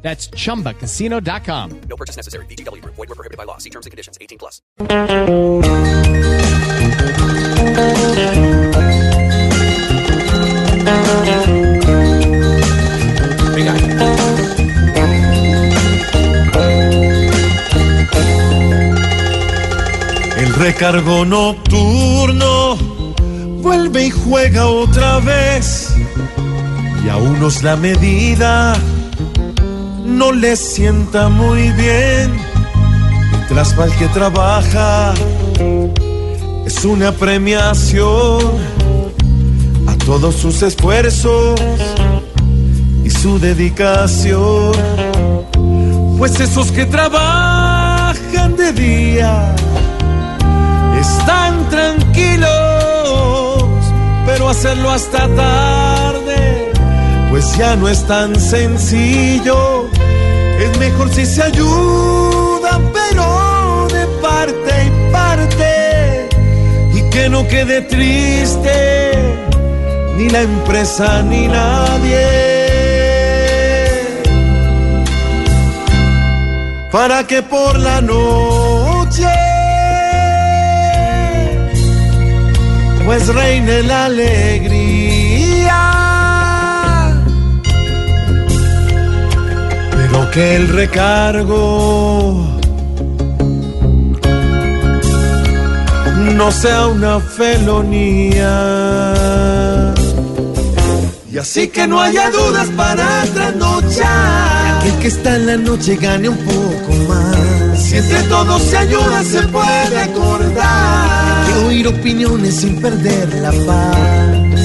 That's chumbacasino.com. No purchase necessary. BGW. Void were prohibited by law. See terms and conditions. 18 plus. El recargo nocturno vuelve y juega otra vez. Y a unos la medida no les sienta muy bien. Mientras el que trabaja es una premiación a todos sus esfuerzos y su dedicación. Pues esos que trabajan de día están tranquilos, pero hacerlo hasta tarde, pues ya no es tan sencillo. Es mejor si se ayudan, pero de parte y parte, y que no quede triste ni la empresa ni nadie. Para que por la noche pues reine la alegría. Que el recargo no sea una felonía. Y así que no haya dudas para trasnochar. Aquel que está en la noche gane un poco más. Si entre todos se ayuda, se puede acordar. Que oír opiniones sin perder la paz.